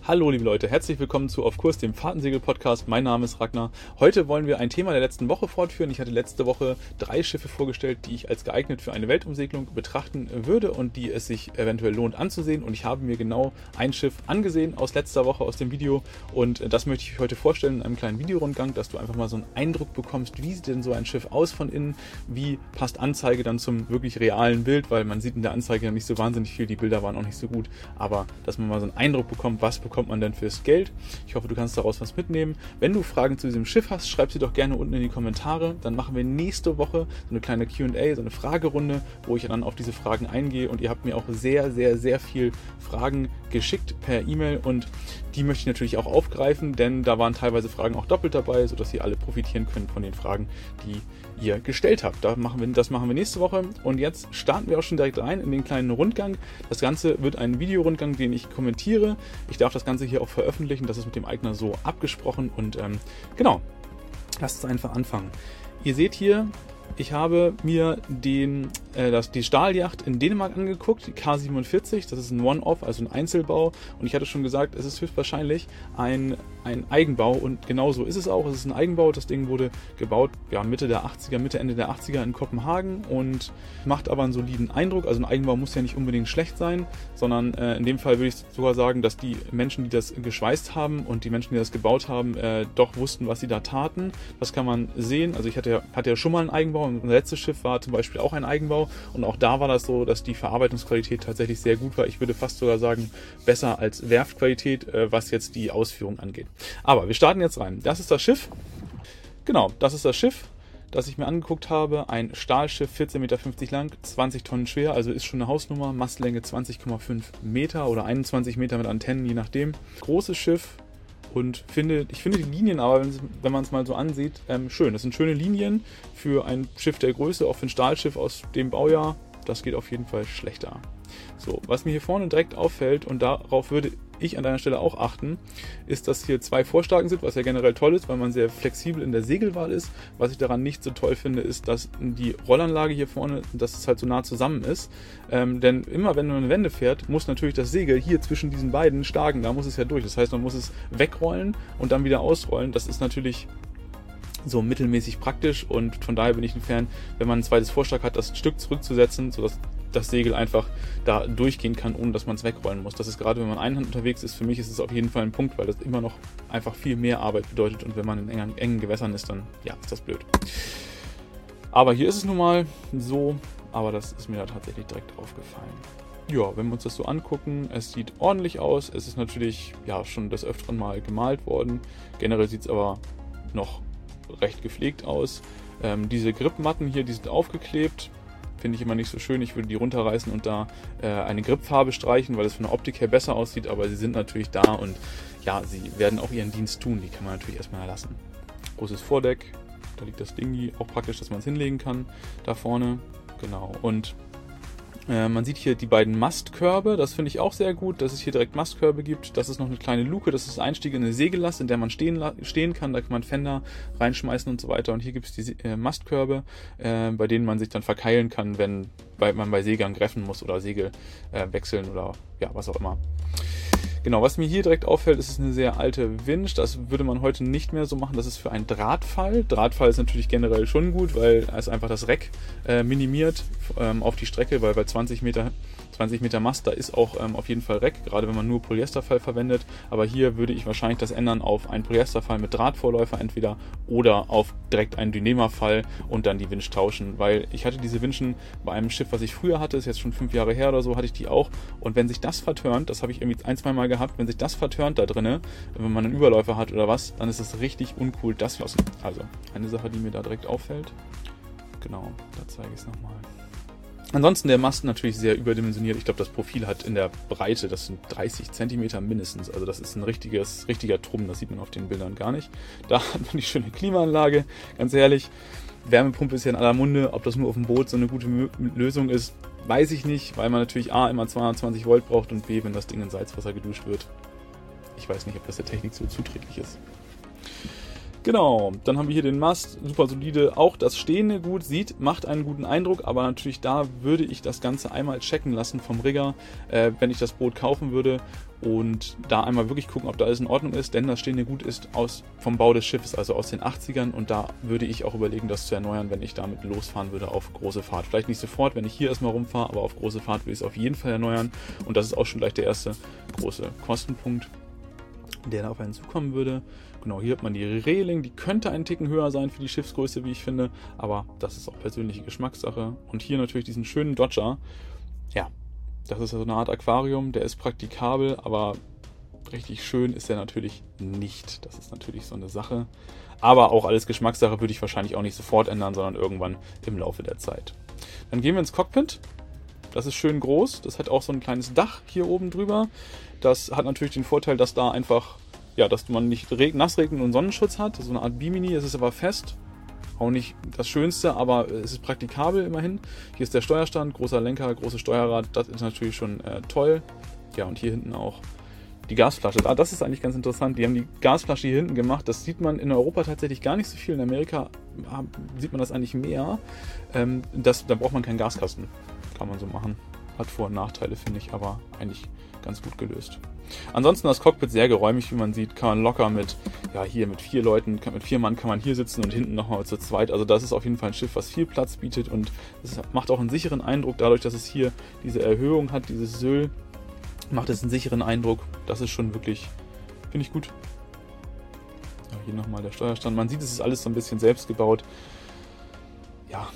Hallo liebe Leute, herzlich willkommen zu Auf Kurs, dem Fahrtensegel-Podcast. Mein Name ist Ragnar. Heute wollen wir ein Thema der letzten Woche fortführen. Ich hatte letzte Woche drei Schiffe vorgestellt, die ich als geeignet für eine Weltumsegelung betrachten würde und die es sich eventuell lohnt anzusehen. Und ich habe mir genau ein Schiff angesehen aus letzter Woche aus dem Video und das möchte ich euch heute vorstellen in einem kleinen Videorundgang, dass du einfach mal so einen Eindruck bekommst, wie sieht denn so ein Schiff aus von innen, wie passt Anzeige dann zum wirklich realen Bild, weil man sieht in der Anzeige ja nicht so wahnsinnig viel, die Bilder waren auch nicht so gut, aber dass man mal so einen Eindruck bekommt, was bekommt man denn fürs Geld. Ich hoffe, du kannst daraus was mitnehmen. Wenn du Fragen zu diesem Schiff hast, schreib sie doch gerne unten in die Kommentare. Dann machen wir nächste Woche so eine kleine QA, so eine Fragerunde, wo ich dann auf diese Fragen eingehe. Und ihr habt mir auch sehr, sehr, sehr viel Fragen geschickt per E-Mail und die möchte ich natürlich auch aufgreifen, denn da waren teilweise Fragen auch doppelt dabei, sodass ihr alle profitieren könnt von den Fragen, die ihr gestellt habt. Da machen wir, das machen wir nächste Woche. Und jetzt starten wir auch schon direkt rein in den kleinen Rundgang. Das Ganze wird ein Videorundgang, den ich kommentiere. Ich darf das Ganze hier auch veröffentlichen. Das ist mit dem Eigner so abgesprochen. Und ähm, genau, lasst uns einfach anfangen. Ihr seht hier ich habe mir den, äh, das, die Stahljacht in Dänemark angeguckt, die K47. Das ist ein One-Off, also ein Einzelbau. Und ich hatte schon gesagt, es ist höchstwahrscheinlich ein, ein Eigenbau. Und genau so ist es auch. Es ist ein Eigenbau. Das Ding wurde gebaut ja, Mitte der 80er, Mitte, Ende der 80er in Kopenhagen und macht aber einen soliden Eindruck. Also ein Eigenbau muss ja nicht unbedingt schlecht sein, sondern äh, in dem Fall würde ich sogar sagen, dass die Menschen, die das geschweißt haben und die Menschen, die das gebaut haben, äh, doch wussten, was sie da taten. Das kann man sehen. Also ich hatte, hatte ja schon mal einen Eigenbau Eigenbau. Unser letztes Schiff war zum Beispiel auch ein Eigenbau und auch da war das so, dass die Verarbeitungsqualität tatsächlich sehr gut war. Ich würde fast sogar sagen, besser als Werftqualität, äh, was jetzt die Ausführung angeht. Aber wir starten jetzt rein. Das ist das Schiff. Genau, das ist das Schiff das ich mir angeguckt habe. Ein Stahlschiff, 14,50 Meter lang, 20 Tonnen schwer, also ist schon eine Hausnummer. Mastlänge 20,5 Meter oder 21 Meter mit Antennen, je nachdem. Großes Schiff, und finde, ich finde die Linien aber, wenn man es mal so ansieht, ähm, schön. Das sind schöne Linien für ein Schiff der Größe, auch für ein Stahlschiff aus dem Baujahr. Das geht auf jeden Fall schlechter. So, was mir hier vorne direkt auffällt, und darauf würde ich an deiner Stelle auch achten, ist, dass hier zwei Vorstagen sind, was ja generell toll ist, weil man sehr flexibel in der Segelwahl ist. Was ich daran nicht so toll finde, ist, dass die Rollanlage hier vorne, dass es halt so nah zusammen ist. Ähm, denn immer wenn man eine Wende fährt, muss natürlich das Segel hier zwischen diesen beiden Stagen, da muss es ja durch. Das heißt, man muss es wegrollen und dann wieder ausrollen. Das ist natürlich so mittelmäßig praktisch und von daher bin ich ein Fan, wenn man ein zweites Vorschlag hat, das Stück zurückzusetzen, sodass das Segel einfach da durchgehen kann, ohne dass man es wegrollen muss. Das ist gerade, wenn man einhand unterwegs ist, für mich ist es auf jeden Fall ein Punkt, weil das immer noch einfach viel mehr Arbeit bedeutet und wenn man in engen, engen Gewässern ist, dann ja, ist das blöd. Aber hier ist es nun mal so, aber das ist mir da tatsächlich direkt aufgefallen. Ja, wenn wir uns das so angucken, es sieht ordentlich aus. Es ist natürlich ja schon des Öfteren mal gemalt worden. Generell sieht es aber noch recht gepflegt aus. Ähm, diese Gripmatten hier, die sind aufgeklebt. Finde ich immer nicht so schön. Ich würde die runterreißen und da äh, eine Gripfarbe streichen, weil es von der Optik her besser aussieht. Aber sie sind natürlich da und ja, sie werden auch ihren Dienst tun. Die kann man natürlich erstmal erlassen. Großes Vordeck. Da liegt das Ding auch praktisch, dass man es hinlegen kann. Da vorne. Genau. Und äh, man sieht hier die beiden Mastkörbe, das finde ich auch sehr gut, dass es hier direkt Mastkörbe gibt. Das ist noch eine kleine Luke, das ist Einstieg in eine Segellast, in der man stehen, stehen kann. Da kann man Fender reinschmeißen und so weiter. Und hier gibt es die äh, Mastkörbe, äh, bei denen man sich dann verkeilen kann, wenn man bei Segeln greffen muss oder Segel äh, wechseln oder ja, was auch immer. Genau, was mir hier direkt auffällt, ist es eine sehr alte Winch. Das würde man heute nicht mehr so machen. Das ist für einen Drahtfall. Drahtfall ist natürlich generell schon gut, weil es einfach das Reck äh, minimiert ähm, auf die Strecke, weil bei 20 Meter 20 Meter Mast, da ist auch ähm, auf jeden Fall Reck, gerade wenn man nur Polyesterfall verwendet. Aber hier würde ich wahrscheinlich das ändern auf einen Polyesterfall mit Drahtvorläufer entweder oder auf direkt einen Dyneema-Fall und dann die Winch tauschen, weil ich hatte diese Winchen bei einem Schiff, was ich früher hatte, ist jetzt schon fünf Jahre her oder so, hatte ich die auch. Und wenn sich das verturnt, das habe ich irgendwie ein, zwei Mal gehabt, wenn sich das verturnt da drinnen, wenn man einen Überläufer hat oder was, dann ist es richtig uncool, das lassen. Also eine Sache, die mir da direkt auffällt. Genau, da zeige ich es nochmal. Ansonsten der Mast natürlich sehr überdimensioniert. Ich glaube, das Profil hat in der Breite, das sind 30 Zentimeter mindestens. Also das ist ein richtiges, richtiger Trumm, das sieht man auf den Bildern gar nicht. Da hat man die schöne Klimaanlage, ganz ehrlich. Wärmepumpe ist ja in aller Munde. Ob das nur auf dem Boot so eine gute Lösung ist, weiß ich nicht, weil man natürlich A immer 220 Volt braucht und B, wenn das Ding in Salzwasser geduscht wird. Ich weiß nicht, ob das der Technik so zuträglich ist. Genau, dann haben wir hier den Mast, super solide. Auch das Stehende gut sieht, macht einen guten Eindruck, aber natürlich da würde ich das Ganze einmal checken lassen vom Rigger, äh, wenn ich das Boot kaufen würde und da einmal wirklich gucken, ob da alles in Ordnung ist, denn das Stehende Gut ist aus, vom Bau des Schiffes, also aus den 80ern und da würde ich auch überlegen, das zu erneuern, wenn ich damit losfahren würde auf große Fahrt. Vielleicht nicht sofort, wenn ich hier erstmal rumfahre, aber auf große Fahrt würde ich es auf jeden Fall erneuern und das ist auch schon gleich der erste große Kostenpunkt, der da auf einen zukommen würde. Genau, hier hat man die Reling, die könnte einen Ticken höher sein für die Schiffsgröße, wie ich finde, aber das ist auch persönliche Geschmackssache. Und hier natürlich diesen schönen Dodger. Ja, das ist so eine Art Aquarium, der ist praktikabel, aber richtig schön ist er natürlich nicht. Das ist natürlich so eine Sache. Aber auch alles Geschmackssache würde ich wahrscheinlich auch nicht sofort ändern, sondern irgendwann im Laufe der Zeit. Dann gehen wir ins Cockpit. Das ist schön groß. Das hat auch so ein kleines Dach hier oben drüber. Das hat natürlich den Vorteil, dass da einfach ja, dass man nicht Nassregen und Sonnenschutz hat. So eine Art Bimini, es ist aber fest. Auch nicht das Schönste, aber es ist praktikabel immerhin. Hier ist der Steuerstand, großer Lenker, großes Steuerrad, das ist natürlich schon äh, toll. Ja, und hier hinten auch die Gasflasche. Ah, das ist eigentlich ganz interessant. Die haben die Gasflasche hier hinten gemacht. Das sieht man in Europa tatsächlich gar nicht so viel. In Amerika ah, sieht man das eigentlich mehr. Ähm, das, da braucht man keinen Gaskasten. Kann man so machen. Hat Vor- und Nachteile, finde ich, aber eigentlich ganz gut gelöst. Ansonsten das Cockpit sehr geräumig, wie man sieht, kann man locker mit, ja, hier mit vier Leuten, mit vier Mann kann man hier sitzen und hinten nochmal zu zweit. Also das ist auf jeden Fall ein Schiff, was viel Platz bietet und es macht auch einen sicheren Eindruck, dadurch, dass es hier diese Erhöhung hat, dieses Syl, macht es einen sicheren Eindruck. Das ist schon wirklich, finde ich gut. Ja, hier nochmal der Steuerstand. Man sieht, es ist alles so ein bisschen selbst gebaut. Ja,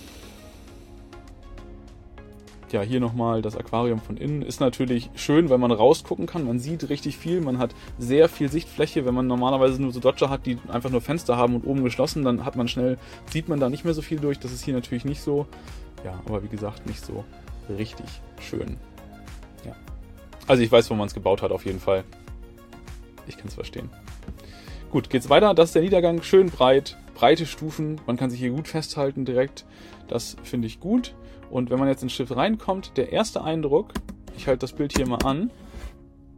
ja, hier nochmal das Aquarium von innen. Ist natürlich schön, weil man rausgucken kann. Man sieht richtig viel. Man hat sehr viel Sichtfläche. Wenn man normalerweise nur so Dodger hat, die einfach nur Fenster haben und oben geschlossen, dann hat man schnell, sieht man da nicht mehr so viel durch. Das ist hier natürlich nicht so. Ja, aber wie gesagt, nicht so richtig schön. Ja. Also ich weiß, wo man es gebaut hat, auf jeden Fall. Ich kann es verstehen. Gut, geht's weiter. Das ist der Niedergang. Schön breit. Breite Stufen. Man kann sich hier gut festhalten direkt. Das finde ich gut. Und wenn man jetzt ins Schiff reinkommt, der erste Eindruck, ich halte das Bild hier mal an,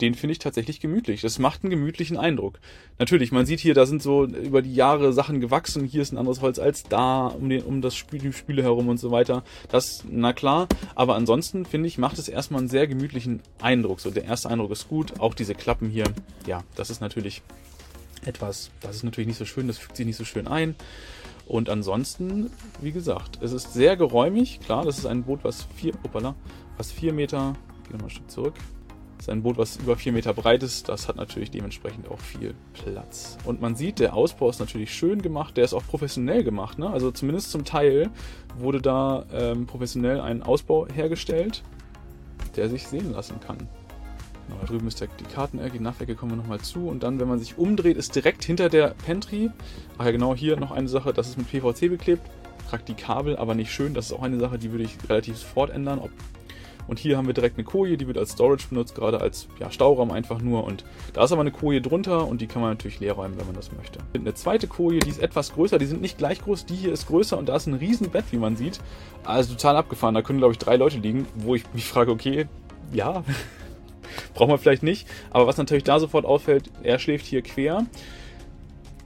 den finde ich tatsächlich gemütlich. Das macht einen gemütlichen Eindruck. Natürlich, man sieht hier, da sind so über die Jahre Sachen gewachsen. Hier ist ein anderes Holz als da, um, den, um das Spiel, die Spüle herum und so weiter. Das, na klar. Aber ansonsten, finde ich, macht es erstmal einen sehr gemütlichen Eindruck. So, der erste Eindruck ist gut. Auch diese Klappen hier, ja, das ist natürlich etwas, das ist natürlich nicht so schön, das fügt sich nicht so schön ein. Und ansonsten, wie gesagt, es ist sehr geräumig. Klar, das ist ein Boot, was vier, opala, was vier Meter, gehen wir mal ein Stück zurück. Das ist ein Boot, was über vier Meter breit ist. Das hat natürlich dementsprechend auch viel Platz. Und man sieht, der Ausbau ist natürlich schön gemacht. Der ist auch professionell gemacht. Ne? Also zumindest zum Teil wurde da ähm, professionell ein Ausbau hergestellt, der sich sehen lassen kann. Genau, da drüben ist der, die Kartenecke, die Nachtecke kommen wir nochmal zu. Und dann, wenn man sich umdreht, ist direkt hinter der Pantry, ach ja genau, hier noch eine Sache, das ist mit PVC beklebt. Praktikabel, aber nicht schön. Das ist auch eine Sache, die würde ich relativ sofort ändern. Und hier haben wir direkt eine Koje, die wird als Storage benutzt, gerade als ja, Stauraum einfach nur. Und da ist aber eine Koje drunter und die kann man natürlich leer räumen, wenn man das möchte. Eine zweite Koje, die ist etwas größer, die sind nicht gleich groß, die hier ist größer und da ist ein riesen Bett, wie man sieht. Also total abgefahren, da können glaube ich drei Leute liegen, wo ich mich frage, okay, ja, Braucht man vielleicht nicht. Aber was natürlich da sofort auffällt, er schläft hier quer.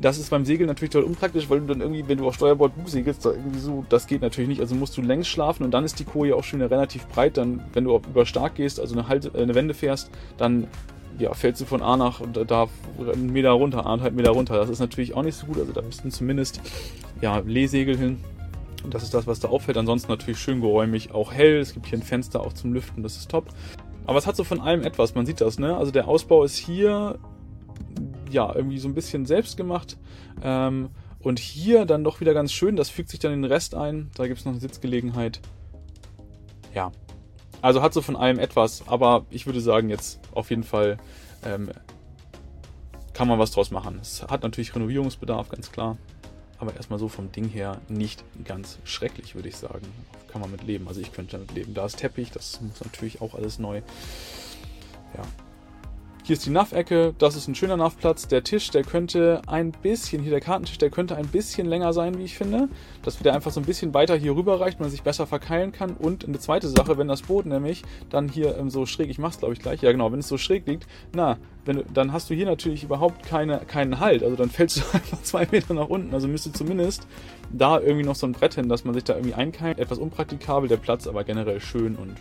Das ist beim Segeln natürlich total unpraktisch, weil du dann irgendwie, wenn du auf Steuerbord Bug segelst, da irgendwie so, das geht natürlich nicht. Also musst du längs schlafen und dann ist die Koje auch schon relativ breit. Dann, wenn du über stark gehst, also eine, halt, eine Wende fährst, dann ja, fällst du von A nach da einen Meter runter, anderthalb Meter runter. Das ist natürlich auch nicht so gut. Also da müssten zumindest ja, Lehsegel hin. Das ist das, was da auffällt. Ansonsten natürlich schön geräumig, auch hell. Es gibt hier ein Fenster auch zum Lüften, das ist top. Aber es hat so von allem etwas, man sieht das, ne? Also der Ausbau ist hier, ja, irgendwie so ein bisschen selbst gemacht. Ähm, und hier dann doch wieder ganz schön, das fügt sich dann in den Rest ein. Da gibt es noch eine Sitzgelegenheit. Ja. Also hat so von allem etwas, aber ich würde sagen, jetzt auf jeden Fall ähm, kann man was draus machen. Es hat natürlich Renovierungsbedarf, ganz klar. Aber erstmal so vom Ding her nicht ganz schrecklich, würde ich sagen kann man mit leben. Also ich könnte damit leben. Da ist Teppich, das muss natürlich auch alles neu. Ja. Hier ist die NAV-Ecke, das ist ein schöner NAV-Platz. Der Tisch, der könnte ein bisschen, hier der Kartentisch, der könnte ein bisschen länger sein, wie ich finde. Dass der einfach so ein bisschen weiter hier rüber reicht, man sich besser verkeilen kann. Und eine zweite Sache, wenn das Boot nämlich dann hier ähm, so schräg, ich mach's glaube ich gleich, ja genau, wenn es so schräg liegt, na, wenn dann hast du hier natürlich überhaupt keine, keinen Halt. Also dann fällst du einfach zwei Meter nach unten. Also müsste zumindest da irgendwie noch so ein Brett hin, dass man sich da irgendwie einkeilt. Etwas unpraktikabel, der Platz aber generell schön und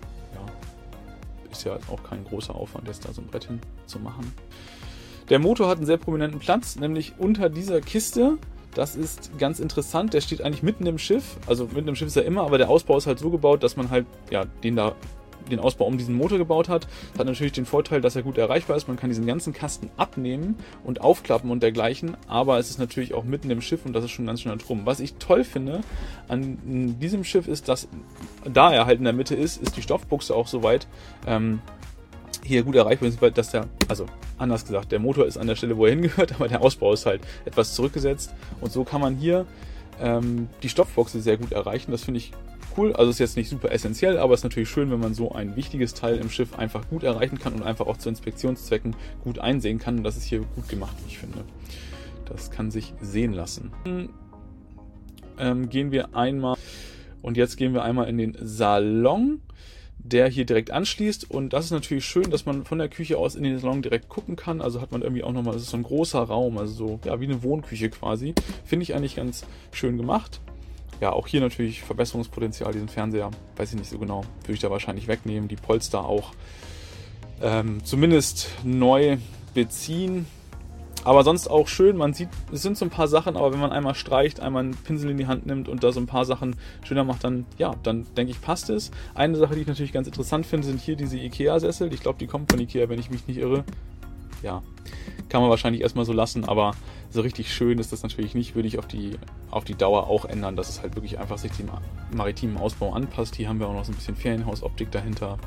ist ja auch kein großer Aufwand, jetzt da so ein Brett hin zu machen. Der Motor hat einen sehr prominenten Platz, nämlich unter dieser Kiste. Das ist ganz interessant. Der steht eigentlich mitten im Schiff. Also mitten im Schiff ist er immer, aber der Ausbau ist halt so gebaut, dass man halt ja, den da den Ausbau um diesen Motor gebaut hat. Das hat natürlich den Vorteil, dass er gut erreichbar ist. Man kann diesen ganzen Kasten abnehmen und aufklappen und dergleichen, aber es ist natürlich auch mitten im Schiff und das ist schon ganz schön drum. Was ich toll finde an diesem Schiff ist, dass da er halt in der Mitte ist, ist die Stoffbuchse auch so weit ähm, hier gut erreichbar dass der, also anders gesagt, der Motor ist an der Stelle, wo er hingehört, aber der Ausbau ist halt etwas zurückgesetzt und so kann man hier ähm, die Stoffboxe sehr gut erreichen. Das finde ich cool. Also ist jetzt nicht super essentiell, aber ist natürlich schön, wenn man so ein wichtiges Teil im Schiff einfach gut erreichen kann und einfach auch zu Inspektionszwecken gut einsehen kann. Und das ist hier gut gemacht, wie ich finde. Das kann sich sehen lassen. Ähm, gehen wir einmal und jetzt gehen wir einmal in den Salon der hier direkt anschließt. Und das ist natürlich schön, dass man von der Küche aus in den Salon direkt gucken kann. Also hat man irgendwie auch nochmal, das ist so ein großer Raum, also so, ja, wie eine Wohnküche quasi. Finde ich eigentlich ganz schön gemacht ja, auch hier natürlich Verbesserungspotenzial, diesen Fernseher, weiß ich nicht so genau, würde ich da wahrscheinlich wegnehmen. Die Polster auch ähm, zumindest neu beziehen. Aber sonst auch schön, man sieht, es sind so ein paar Sachen, aber wenn man einmal streicht, einmal einen Pinsel in die Hand nimmt und da so ein paar Sachen schöner macht, dann, ja, dann denke ich, passt es. Eine Sache, die ich natürlich ganz interessant finde, sind hier diese Ikea-Sessel. Ich glaube, die kommen von Ikea, wenn ich mich nicht irre. Ja, kann man wahrscheinlich erstmal so lassen, aber so richtig schön ist das natürlich nicht, würde ich auf die, auf die Dauer auch ändern, dass es halt wirklich einfach sich dem maritimen Ausbau anpasst. Hier haben wir auch noch so ein bisschen Ferienhausoptik dahinter.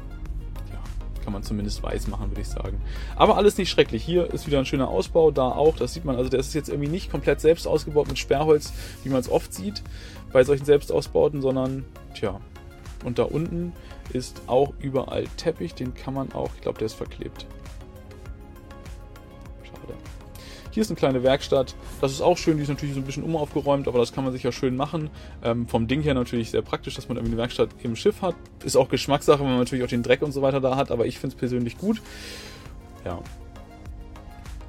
Kann man zumindest weiß machen, würde ich sagen. Aber alles nicht schrecklich. Hier ist wieder ein schöner Ausbau, da auch. Das sieht man, also der ist jetzt irgendwie nicht komplett selbst ausgebaut mit Sperrholz, wie man es oft sieht bei solchen Selbstausbauten, sondern, tja, und da unten ist auch überall Teppich, den kann man auch, ich glaube, der ist verklebt. Hier ist eine kleine Werkstatt. Das ist auch schön, die ist natürlich so ein bisschen umaufgeräumt, aber das kann man sich ja schön machen. Ähm, vom Ding her natürlich sehr praktisch, dass man irgendwie eine Werkstatt im Schiff hat. Ist auch Geschmackssache, wenn man natürlich auch den Dreck und so weiter da hat, aber ich finde es persönlich gut. Ja.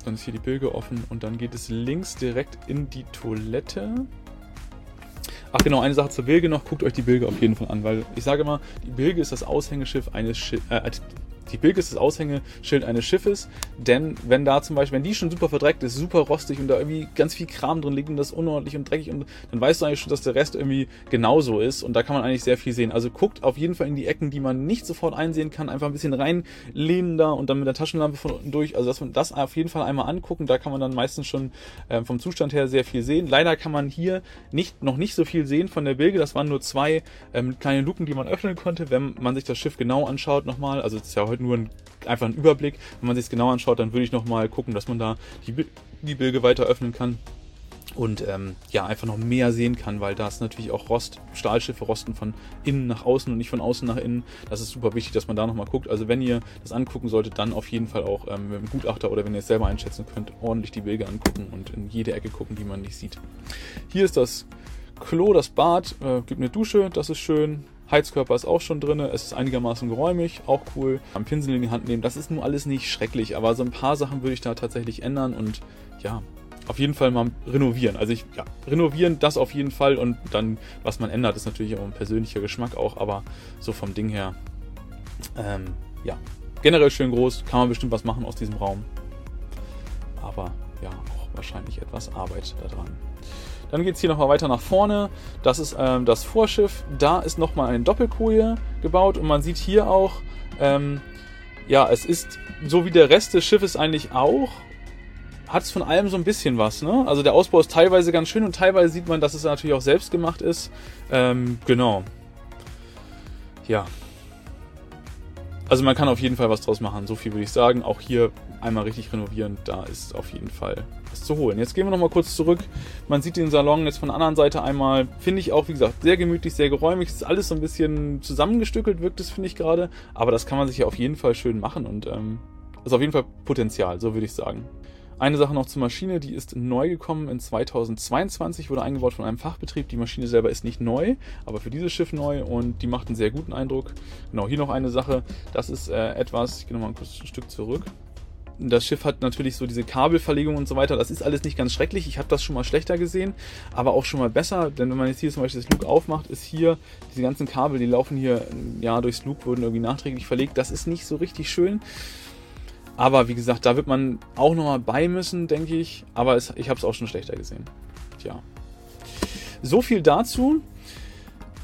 Dann ist hier die Bilge offen und dann geht es links direkt in die Toilette. Ach genau, eine Sache zur Bilge noch. Guckt euch die Bilge auf jeden Fall an, weil ich sage immer, die Bilge ist das Aushängeschiff eines Schiffs. Äh, die Bilge ist das Aushängeschild eines Schiffes, denn wenn da zum Beispiel, wenn die schon super verdreckt ist, super rostig und da irgendwie ganz viel Kram drin liegt und das unordentlich und dreckig und dann weißt du eigentlich schon, dass der Rest irgendwie genauso ist und da kann man eigentlich sehr viel sehen. Also guckt auf jeden Fall in die Ecken, die man nicht sofort einsehen kann, einfach ein bisschen reinlehnen da und dann mit der Taschenlampe von unten durch. Also dass man das auf jeden Fall einmal angucken, da kann man dann meistens schon äh, vom Zustand her sehr viel sehen. Leider kann man hier nicht, noch nicht so viel sehen von der Bilge, das waren nur zwei ähm, kleine Luken, die man öffnen konnte, wenn man sich das Schiff genau anschaut nochmal. Also es ist ja nur ein, einfach ein Überblick. Wenn man sich es genau anschaut, dann würde ich nochmal gucken, dass man da die, die Bilge weiter öffnen kann und ähm, ja, einfach noch mehr sehen kann, weil da ist natürlich auch Rost, Stahlschiffe rosten von innen nach außen und nicht von außen nach innen. Das ist super wichtig, dass man da nochmal guckt. Also wenn ihr das angucken solltet, dann auf jeden Fall auch ähm, mit dem Gutachter oder wenn ihr es selber einschätzen könnt, ordentlich die Bilge angucken und in jede Ecke gucken, die man nicht sieht. Hier ist das Klo, das Bad, äh, gibt eine Dusche, das ist schön. Heizkörper ist auch schon drin, es ist einigermaßen geräumig, auch cool. Am Pinsel in die Hand nehmen, das ist nun alles nicht schrecklich, aber so ein paar Sachen würde ich da tatsächlich ändern und ja, auf jeden Fall mal renovieren. Also ich, ja, renovieren, das auf jeden Fall und dann, was man ändert, ist natürlich auch ein persönlicher Geschmack auch, aber so vom Ding her, ähm, ja, generell schön groß, kann man bestimmt was machen aus diesem Raum. Aber ja, auch wahrscheinlich etwas Arbeit daran. Dann geht es hier nochmal weiter nach vorne. Das ist ähm, das Vorschiff. Da ist nochmal eine Doppelkoje gebaut und man sieht hier auch, ähm, ja, es ist so wie der Rest des Schiffes eigentlich auch, hat es von allem so ein bisschen was. Ne? Also der Ausbau ist teilweise ganz schön und teilweise sieht man, dass es natürlich auch selbst gemacht ist. Ähm, genau. Ja. Also man kann auf jeden Fall was draus machen, so viel würde ich sagen. Auch hier einmal richtig renovieren, da ist auf jeden Fall was zu holen. Jetzt gehen wir nochmal kurz zurück. Man sieht den Salon jetzt von der anderen Seite einmal. Finde ich auch, wie gesagt, sehr gemütlich, sehr geräumig. Ist alles so ein bisschen zusammengestückelt, wirkt es, finde ich gerade. Aber das kann man sich ja auf jeden Fall schön machen und ähm, Also auf jeden Fall Potenzial, so würde ich sagen. Eine Sache noch zur Maschine, die ist neu gekommen in 2022, wurde eingebaut von einem Fachbetrieb. Die Maschine selber ist nicht neu, aber für dieses Schiff neu und die macht einen sehr guten Eindruck. Genau, hier noch eine Sache, das ist äh, etwas, ich gehe nochmal ein kurzes Stück zurück. Das Schiff hat natürlich so diese Kabelverlegung und so weiter. Das ist alles nicht ganz schrecklich. Ich habe das schon mal schlechter gesehen, aber auch schon mal besser. Denn wenn man jetzt hier zum Beispiel das Loop aufmacht, ist hier diese ganzen Kabel, die laufen hier ja durchs Loop, wurden irgendwie nachträglich verlegt. Das ist nicht so richtig schön. Aber wie gesagt, da wird man auch nochmal bei müssen, denke ich. Aber es, ich habe es auch schon schlechter gesehen. Tja. So viel dazu.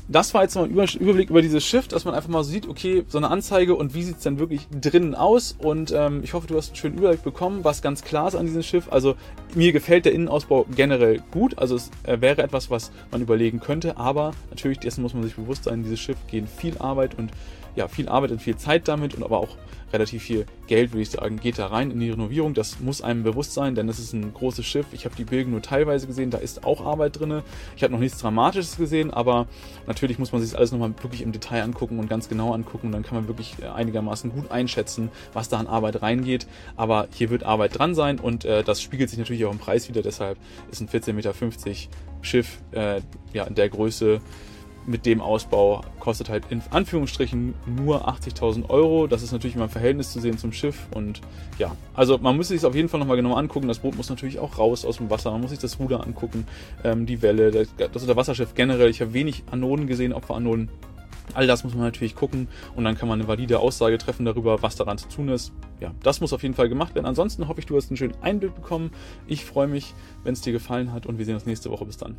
Das war jetzt mal ein Überblick über dieses Schiff, dass man einfach mal sieht, okay, so eine Anzeige und wie sieht es dann wirklich drinnen aus. Und ähm, ich hoffe, du hast einen schönen Überblick bekommen, was ganz klar ist an diesem Schiff. Also mir gefällt der Innenausbau generell gut. Also es äh, wäre etwas, was man überlegen könnte. Aber natürlich, dessen muss man sich bewusst sein, dieses Schiff geht viel Arbeit und ja, viel Arbeit und viel Zeit damit und aber auch relativ viel Geld, würde ich sagen, geht da rein in die Renovierung. Das muss einem bewusst sein, denn es ist ein großes Schiff. Ich habe die Bilder nur teilweise gesehen, da ist auch Arbeit drin. Ich habe noch nichts Dramatisches gesehen, aber natürlich muss man sich das alles nochmal wirklich im Detail angucken und ganz genau angucken. Und dann kann man wirklich äh, einigermaßen gut einschätzen, was da an Arbeit reingeht. Aber hier wird Arbeit dran sein und äh, das spiegelt sich natürlich auch im Preis wieder. Deshalb ist ein 14,50 Meter Schiff äh, ja, in der Größe mit dem Ausbau kostet halt in Anführungsstrichen nur 80.000 Euro. Das ist natürlich immer im Verhältnis zu sehen zum Schiff. Und ja, also man muss sich es auf jeden Fall nochmal genau angucken. Das Boot muss natürlich auch raus aus dem Wasser. Man muss sich das Ruder angucken, ähm, die Welle, das, das Unterwasserschiff generell. Ich habe wenig Anoden gesehen, Opferanoden. All das muss man natürlich gucken und dann kann man eine valide Aussage treffen darüber, was daran zu tun ist. Ja, das muss auf jeden Fall gemacht werden. Ansonsten hoffe ich, du hast einen schönen Einblick bekommen. Ich freue mich, wenn es dir gefallen hat und wir sehen uns nächste Woche. Bis dann.